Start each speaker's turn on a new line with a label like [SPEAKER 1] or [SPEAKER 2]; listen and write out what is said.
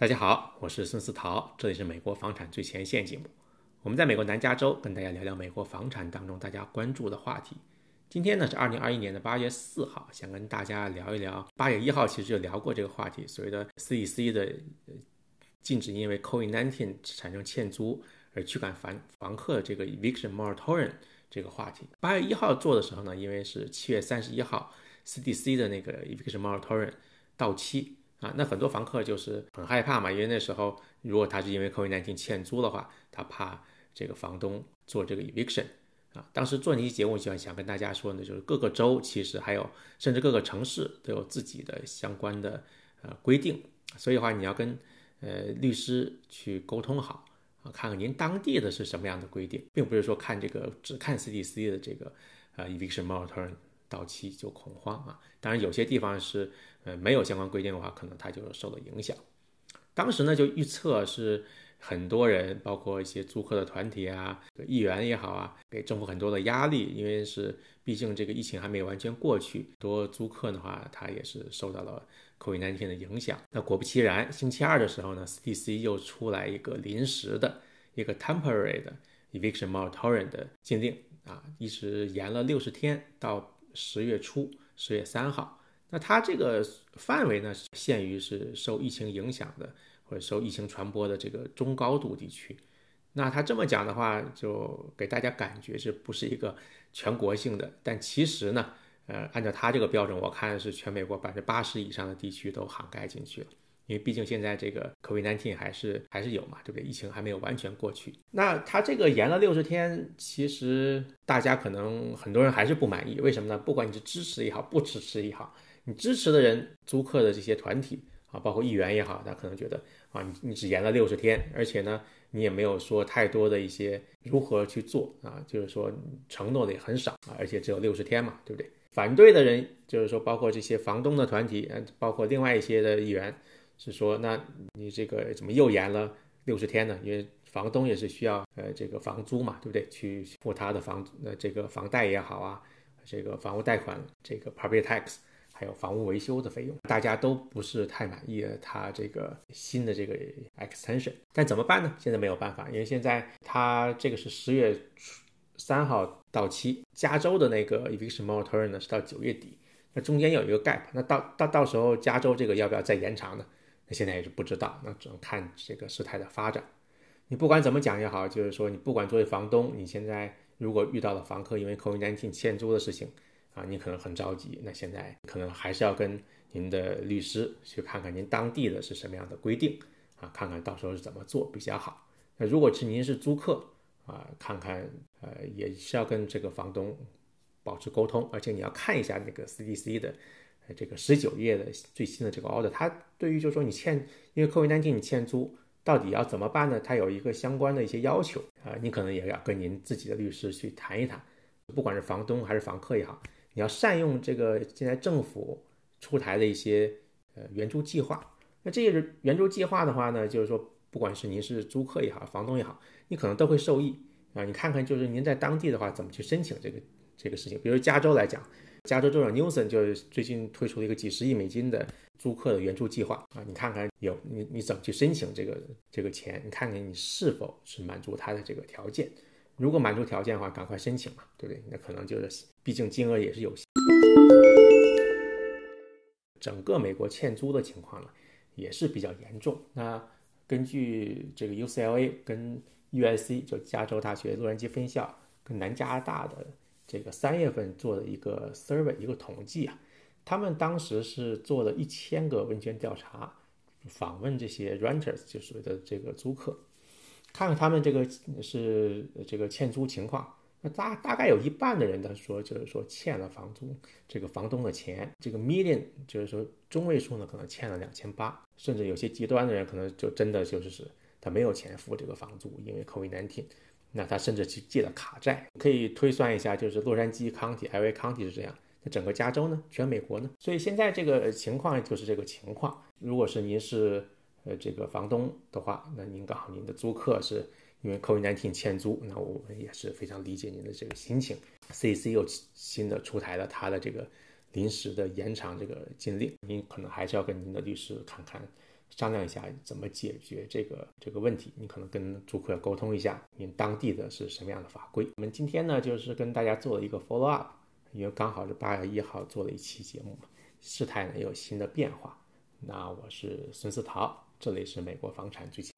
[SPEAKER 1] 大家好，我是孙思桃，这里是美国房产最前线节目。我们在美国南加州跟大家聊聊美国房产当中大家关注的话题。今天呢是二零二一年的八月四号，想跟大家聊一聊。八月一号其实就聊过这个话题，所谓的 CEC 的禁止因为 COVID-19 产生欠租而驱赶房房客这个 eviction moratorium 这个话题。八月一号做的时候呢，因为是七月三十一号 CDC 的那个 eviction moratorium 到期啊，那很多房客就是很害怕嘛，因为那时候如果他是因为 COVID-19 欠租的话，他怕。这个房东做这个 eviction 啊，当时做那期节目就想想跟大家说呢，就是各个州其实还有甚至各个城市都有自己的相关的呃规定，所以的话你要跟呃律师去沟通好啊，看看您当地的是什么样的规定，并不是说看这个只看 CDC 的这个呃 eviction moratorium 到期就恐慌啊。当然有些地方是呃没有相关规定的话，可能它就受到影响。当时呢就预测是。很多人，包括一些租客的团体啊，议员也好啊，给政府很多的压力，因为是毕竟这个疫情还没有完全过去，多租客的话，他也是受到了 COVID-19 的影响。那果不其然，星期二的时候呢，CDC 又出来一个临时的一个 temporary 的 eviction moratorium 的禁令啊，一直延了六十天，到十月初，十月三号。那它这个范围呢，限于是受疫情影响的。或者受疫情传播的这个中高度地区，那他这么讲的话，就给大家感觉是不是一个全国性的？但其实呢，呃，按照他这个标准，我看是全美国百分之八十以上的地区都涵盖进去了。因为毕竟现在这个 COVID-19 还是还是有嘛，对不对？疫情还没有完全过去。那他这个延了六十天，其实大家可能很多人还是不满意。为什么呢？不管你是支持也好，不支持也好，你支持的人、租客的这些团体啊，包括议员也好，他可能觉得。啊，你你只延了六十天，而且呢，你也没有说太多的一些如何去做啊，就是说承诺的也很少啊，而且只有六十天嘛，对不对？反对的人就是说，包括这些房东的团体，嗯，包括另外一些的议员，是说，那你这个怎么又延了六十天呢？因为房东也是需要呃这个房租嘛，对不对？去付他的房呃这个房贷也好啊，这个房屋贷款这个 property tax。还有房屋维修的费用，大家都不是太满意他这个新的这个 extension，但怎么办呢？现在没有办法，因为现在他这个是十月三号到期，加州的那个 eviction moratorium 呢是到九月底，那中间有一个 gap，那到到到时候加州这个要不要再延长呢？那现在也是不知道，那只能看这个事态的发展。你不管怎么讲也好，就是说你不管作为房东，你现在如果遇到了房客因为 COVID-19 欠租的事情。啊，你可能很着急，那现在可能还是要跟您的律师去看看您当地的是什么样的规定啊，看看到时候是怎么做比较好。那如果是您是租客啊，看看呃也是要跟这个房东保持沟通，而且你要看一下那个 CDC 的这个十九页的最新的这个 order，它对于就是说你欠因为 COVID-19 你欠租到底要怎么办呢？它有一个相关的一些要求啊，你可能也要跟您自己的律师去谈一谈，不管是房东还是房客也好。你要善用这个现在政府出台的一些呃援助计划。那这些援助计划的话呢，就是说，不管是您是租客也好，房东也好，你可能都会受益啊。你看看，就是您在当地的话，怎么去申请这个这个事情？比如加州来讲，加州州长 Newsom 就是最近推出了一个几十亿美金的租客的援助计划啊。你看看有你你怎么去申请这个这个钱？你看看你是否是满足他的这个条件。如果满足条件的话，赶快申请嘛，对不对？那可能就是，毕竟金额也是有限。整个美国欠租的情况呢，也是比较严重。那根据这个 UCLA 跟 USC 就加州大学洛杉矶分校跟南加拿大的这个三月份做的一个 survey 一个统计啊，他们当时是做了一千个问卷调查，访问这些 renters 就所谓的这个租客。看看他们这个是这个欠租情况，那大大概有一半的人他说就是说欠了房租这个房东的钱，这个 median 就是说中位数呢可能欠了两千八，甚至有些极端的人可能就真的就是是他没有钱付这个房租，因为 COVID-19，那他甚至去借了卡债。可以推算一下，就是洛杉矶 County、LA County 是这样，那整个加州呢，全美国呢，所以现在这个情况就是这个情况。如果是您是。呃，这个房东的话，那您刚好您的租客是因为 COVID-19 欠租，那我们也是非常理解您的这个心情。CC 又新的出台了他的这个临时的延长这个禁令，您可能还是要跟您的律师看看商量一下怎么解决这个这个问题。你可能跟租客沟通一下您当地的是什么样的法规。我们今天呢就是跟大家做了一个 follow up 因为刚好是八月一号做了一期节目事态呢有新的变化。那我是孙思桃这里是美国房产最前